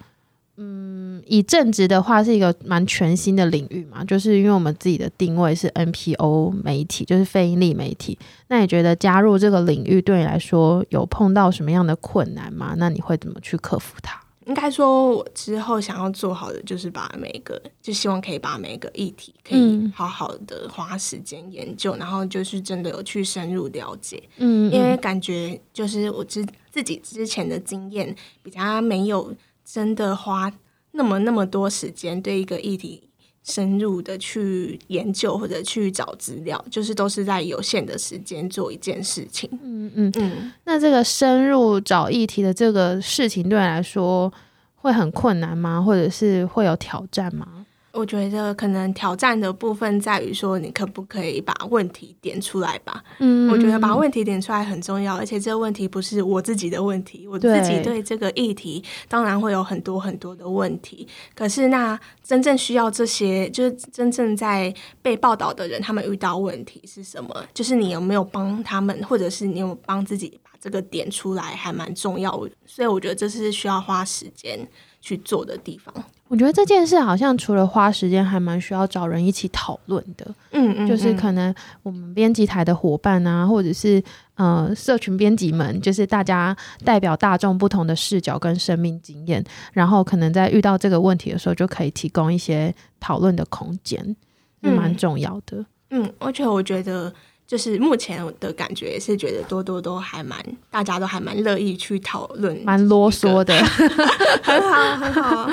嗯，以正职的话是一个蛮全新的领域嘛，就是因为我们自己的定位是 NPO 媒体，就是非盈利媒体。那你觉得加入这个领域对你来说有碰到什么样的困难吗？那你会怎么去克服它？应该说，我之后想要做好的就是把每一个，就希望可以把每一个议题可以好好的花时间研究，嗯、然后就是真的有去深入了解。嗯，因为感觉就是我之自己之前的经验比较没有。真的花那么那么多时间对一个议题深入的去研究或者去找资料，就是都是在有限的时间做一件事情。嗯嗯嗯。那这个深入找议题的这个事情对你来说会很困难吗？或者是会有挑战吗？我觉得可能挑战的部分在于说，你可不可以把问题点出来吧？嗯，我觉得把问题点出来很重要，而且这个问题不是我自己的问题，我自己对这个议题当然会有很多很多的问题。可是那真正需要这些，就是真正在被报道的人，他们遇到问题是什么？就是你有没有帮他们，或者是你有帮自己把这个点出来，还蛮重要。所以我觉得这是需要花时间去做的地方。我觉得这件事好像除了花时间，还蛮需要找人一起讨论的。嗯，嗯嗯，就是可能我们编辑台的伙伴啊，或者是呃社群编辑们，就是大家代表大众不同的视角跟生命经验，然后可能在遇到这个问题的时候，就可以提供一些讨论的空间，蛮、嗯、重要的。嗯，而且我觉得，就是目前的感觉也是觉得多多都还蛮，大家都还蛮乐意去讨论，蛮啰嗦的，(laughs) 很好，很好。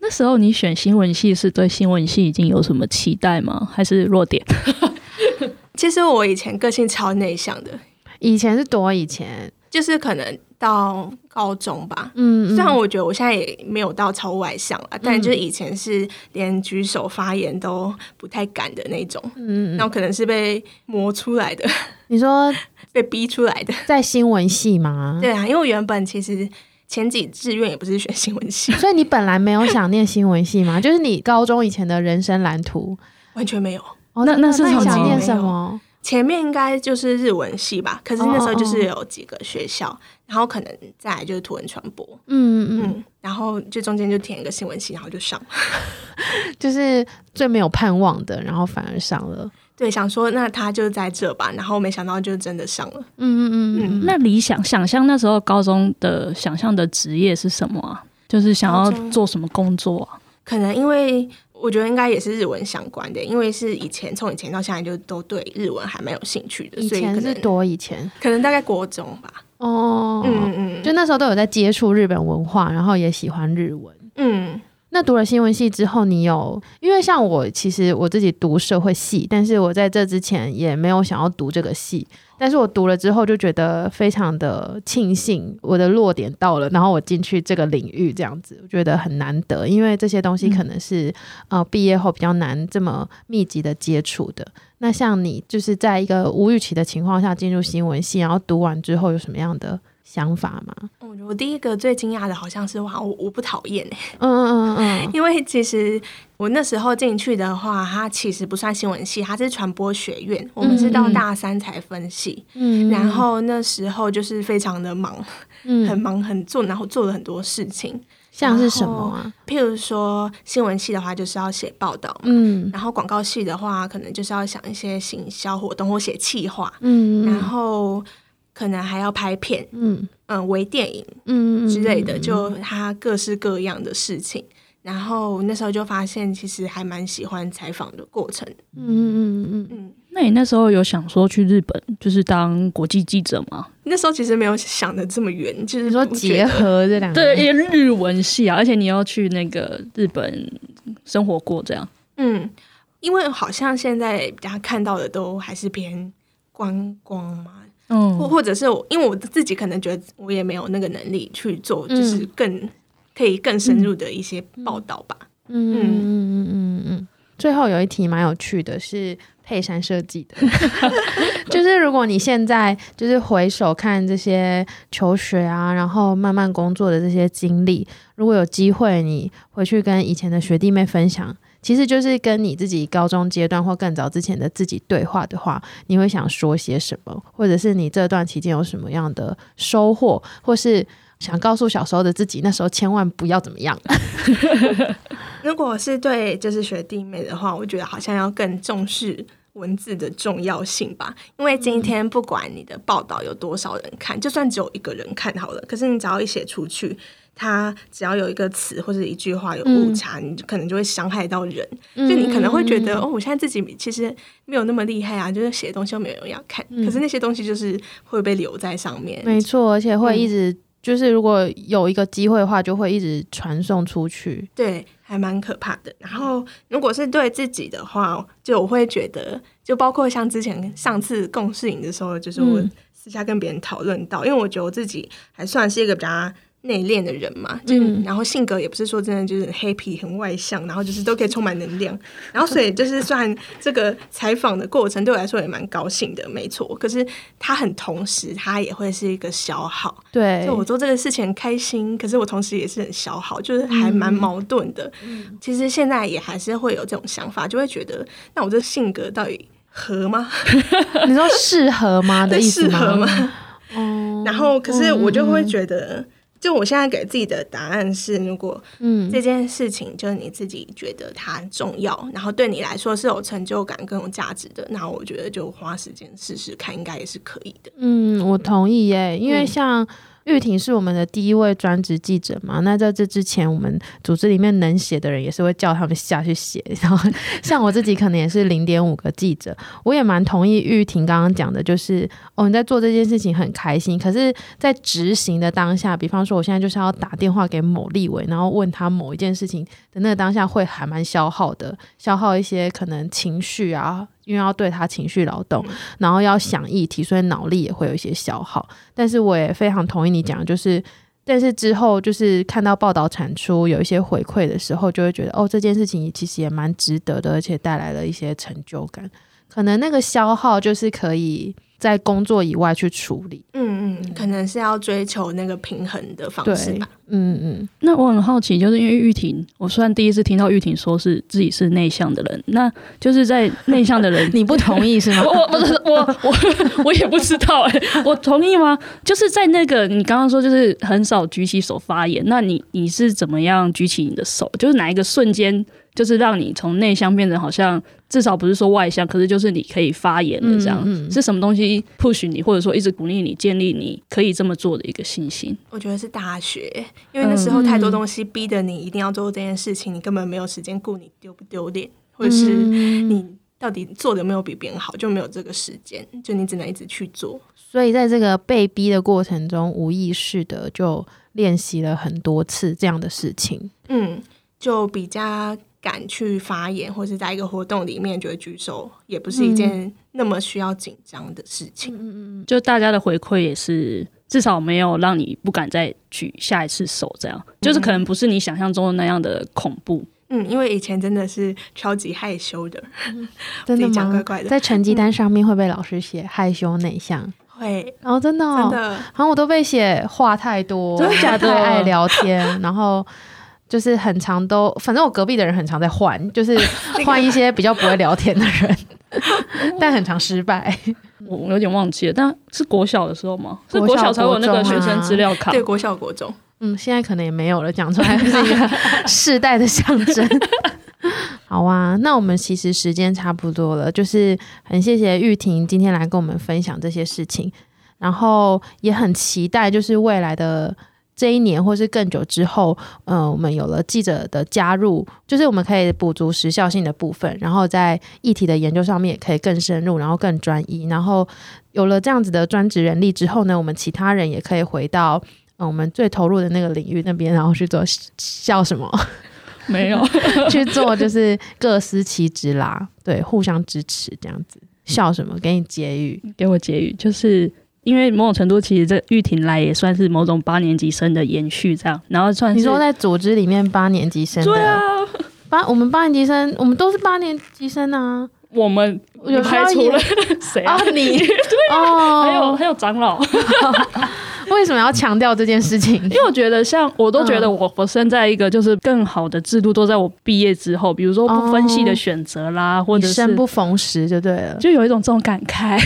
那时候你选新闻系是对新闻系已经有什么期待吗？还是弱点？(laughs) 其实我以前个性超内向的，以前是多以前，就是可能到高中吧。嗯，虽然我觉得我现在也没有到超外向了，嗯、但就是以前是连举手发言都不太敢的那种。嗯，那可能是被磨出来的。你说 (laughs) 被逼出来的，在新闻系吗？对啊，因为我原本其实。前几志愿也不是选新闻系，所以你本来没有想念新闻系吗？(laughs) 就是你高中以前的人生蓝图 (laughs) 完全没有。哦，那那是想念什么？前面应该就是日文系吧，可是那时候就是有几个学校，哦哦然后可能再来就是图文传播，嗯嗯嗯，然后就中间就填一个新闻系，然后就上，就是最没有盼望的，然后反而上了。对，想说那他就在这吧，然后没想到就真的上了。嗯嗯嗯嗯。那理想想象那时候高中的想象的职业是什么啊？就是想要做什么工作啊？可能因为我觉得应该也是日文相关的，因为是以前从以前到现在就都对日文还蛮有兴趣的。以前是多以前，可能大概国中吧。哦，嗯嗯，就那时候都有在接触日本文化，然后也喜欢日文。嗯。那读了新闻系之后，你有因为像我，其实我自己读社会系，但是我在这之前也没有想要读这个系，但是我读了之后就觉得非常的庆幸，我的落点到了，然后我进去这个领域这样子，我觉得很难得，因为这些东西可能是、嗯、呃毕业后比较难这么密集的接触的。那像你就是在一个无预期的情况下进入新闻系，然后读完之后有什么样的想法吗？我第一个最惊讶的好像是哇，我我不讨厌哎，嗯嗯嗯嗯，(laughs) 因为其实我那时候进去的话，它其实不算新闻系，它是传播学院，我们是到大三才分系，嗯，然后那时候就是非常的 (laughs) 忙，嗯，很忙很做，然后做了很多事情，像是什么啊？譬如说新闻系的话，就是要写报道，嗯，然后广告系的话，可能就是要想一些行销活动或写企划，嗯，然后。可能还要拍片，嗯嗯，微电影，嗯之类的，就他各式各样的事情。然后那时候就发现，其实还蛮喜欢采访的过程。嗯嗯嗯嗯嗯。那你那时候有想说去日本，就是当国际记者吗？那时候其实没有想的这么远，就是说结合这两个，对，因为日文系啊，而且你要去那个日本生活过，这样。嗯，因为好像现在大家看到的都还是偏观光嘛。嗯，或或者是我，因为我自己可能觉得我也没有那个能力去做，就是更、嗯、可以更深入的一些报道吧。嗯嗯嗯嗯嗯嗯。最后有一题蛮有趣的，是佩珊设计的，(laughs) 就是如果你现在就是回首看这些求学啊，然后慢慢工作的这些经历，如果有机会你回去跟以前的学弟妹分享。其实就是跟你自己高中阶段或更早之前的自己对话的话，你会想说些什么？或者是你这段期间有什么样的收获，或是想告诉小时候的自己，那时候千万不要怎么样？(laughs) 如果是对就是学弟妹的话，我觉得好像要更重视文字的重要性吧。因为今天不管你的报道有多少人看，就算只有一个人看好了，可是你只要一写出去。他只要有一个词或者一句话有误差，嗯、你可能就会伤害到人。嗯、就你可能会觉得，嗯、哦，我现在自己其实没有那么厉害啊，就是写的东西又没有人要看。嗯、可是那些东西就是会被留在上面。没错，而且会一直、嗯、就是，如果有一个机会的话，就会一直传送出去。对，还蛮可怕的。然后，如果是对自己的话，就我会觉得，就包括像之前上次共事影的时候，就是我私下跟别人讨论到，嗯、因为我觉得我自己还算是一个比较。内敛的人嘛，就、嗯、然后性格也不是说真的就是很 happy 很外向，然后就是都可以充满能量，然后所以就是算这个采访的过程对我来说也蛮高兴的，没错。可是他很同时，他也会是一个消耗。对，就我做这个事情很开心，可是我同时也是很消耗，就是还蛮矛盾的。嗯、其实现在也还是会有这种想法，就会觉得那我这性格到底合吗？(laughs) 你说适合吗的意思吗？(laughs) 适合吗？哦，然后可是我就会觉得。就我现在给自己的答案是，如果嗯这件事情就是你自己觉得它重要，然后对你来说是有成就感、更有价值的，那我觉得就花时间试试看，应该也是可以的。嗯，我同意耶，因为像。玉婷是我们的第一位专职记者嘛？那在这之前，我们组织里面能写的人也是会叫他们下去写。(laughs) 然后，像我自己可能也是零点五个记者，我也蛮同意玉婷刚刚讲的，就是哦，你在做这件事情很开心，可是，在执行的当下，比方说我现在就是要打电话给某立委，然后问他某一件事情的那个当下，会还蛮消耗的，消耗一些可能情绪啊。因为要对他情绪劳动，然后要想议题，所以脑力也会有一些消耗。但是我也非常同意你讲，就是，但是之后就是看到报道产出有一些回馈的时候，就会觉得哦，这件事情其实也蛮值得的，而且带来了一些成就感。可能那个消耗就是可以。在工作以外去处理，嗯嗯，可能是要追求那个平衡的方式吧。嗯嗯。那我很好奇，就是因为玉婷，我虽然第一次听到玉婷说是自己是内向的人，那就是在内向的人，(laughs) 你不同意是吗？(laughs) 我不是我我我也不知道哎、欸，我同意吗？就是在那个你刚刚说就是很少举起手发言，那你你是怎么样举起你的手？就是哪一个瞬间？就是让你从内向变成好像至少不是说外向，可是就是你可以发言的这样，嗯嗯、是什么东西 push 你，或者说一直鼓励你，建立你可以这么做的一个信心？我觉得是大学，因为那时候太多东西逼得你一定要做这件事情，你根本没有时间顾你丢不丢脸，或者是你到底做的有没有比别人好，就没有这个时间，就你只能一直去做。所以在这个被逼的过程中，无意识的就练习了很多次这样的事情。嗯，就比较。敢去发言，或是在一个活动里面觉得举手，也不是一件那么需要紧张的事情。嗯嗯嗯，就大家的回馈也是，至少没有让你不敢再举下一次手，这样、嗯、就是可能不是你想象中的那样的恐怖。嗯，因为以前真的是超级害羞的，(laughs) 嗯、(laughs) 真的吗？怪怪的，在成绩 (laughs) 单上面会被老师写害羞内向，会，然后真的、哦、真的，好像我都被写话太多，真的假的？太爱聊天，然后。就是很常都，反正我隔壁的人很常在换，(laughs) 就是换一些比较不会聊天的人，(laughs) 但很常失败。我有点忘记了，但是国小的时候吗？是国小才有那个学生资料卡。对，国小国中。嗯，现在可能也没有了，讲出来是一个世代的象征。(laughs) 好啊，那我们其实时间差不多了，就是很谢谢玉婷今天来跟我们分享这些事情，然后也很期待就是未来的。这一年，或是更久之后，嗯、呃，我们有了记者的加入，就是我们可以补足时效性的部分，然后在议题的研究上面也可以更深入，然后更专一。然后有了这样子的专职人力之后呢，我们其他人也可以回到嗯、呃，我们最投入的那个领域那边，然后去做笑什么？没有 (laughs) 去做，就是各司其职啦，对，互相支持这样子。笑什么？给你结语，给我结语，就是。因为某种程度，其实这玉婷来也算是某种八年级生的延续，这样，然后算是你说在组织里面八年级生的，对啊，八我们八年级生，我们都是八年级生啊，我们有排除了谁啊？你。(laughs) 对啊，还有还有长老。(laughs) 为什么要强调这件事情？(laughs) 因为我觉得，像我都觉得我我生在一个就是更好的制度，都在我毕业之后，比如说不分析的选择啦，哦、或者是生不逢时就对了，就有一种这种感慨。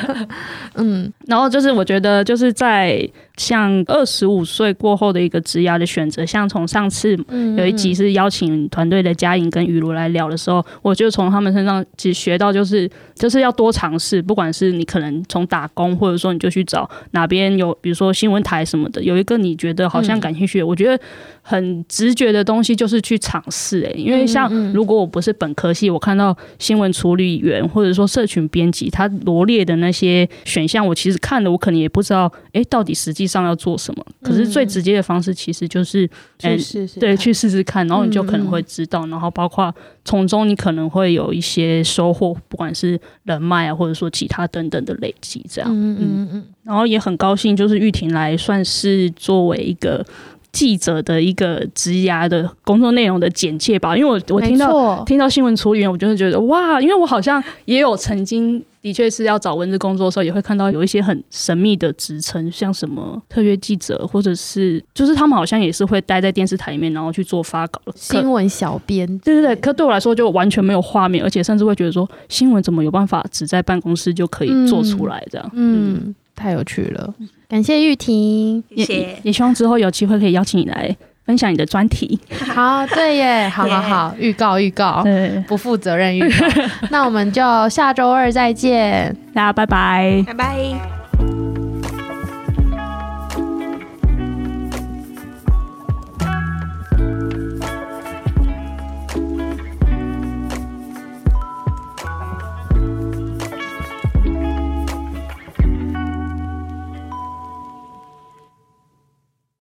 (laughs) 嗯，(laughs) 然后就是我觉得就是在。像二十五岁过后的一个职涯的选择，像从上次有一集是邀请团队的嘉颖跟雨茹来聊的时候，我就从他们身上其实学到，就是就是要多尝试，不管是你可能从打工，或者说你就去找哪边有，比如说新闻台什么的，有一个你觉得好像感兴趣的，我觉得。很直觉的东西就是去尝试哎，因为像如果我不是本科系，我看到新闻处理员或者说社群编辑，他罗列的那些选项，我其实看了，我可能也不知道，诶，到底实际上要做什么。可是最直接的方式其实就是，嗯，去试试，对，去试试看，然后你就可能会知道，然后包括从中你可能会有一些收获，不管是人脉啊，或者说其他等等的累积，这样，嗯嗯嗯，然后也很高兴，就是玉婷来算是作为一个。记者的一个职涯的工作内容的简介吧，因为我我听到听到新闻处理员，我就会觉得哇，因为我好像也有曾经的确是要找文字工作的时候，也会看到有一些很神秘的职称，像什么特约记者，或者是就是他们好像也是会待在电视台里面，然后去做发稿的新闻小编。对对对，可对我来说就完全没有画面，而且甚至会觉得说新闻怎么有办法只在办公室就可以做出来这样？嗯。嗯太有趣了，感谢玉婷，谢谢，也希望之后有机会可以邀请你来分享你的专题。(laughs) 好，对耶，(laughs) 好好好，预告预告，对，不负责任预告，(laughs) 那我们就下周二再见，大家拜拜，拜拜。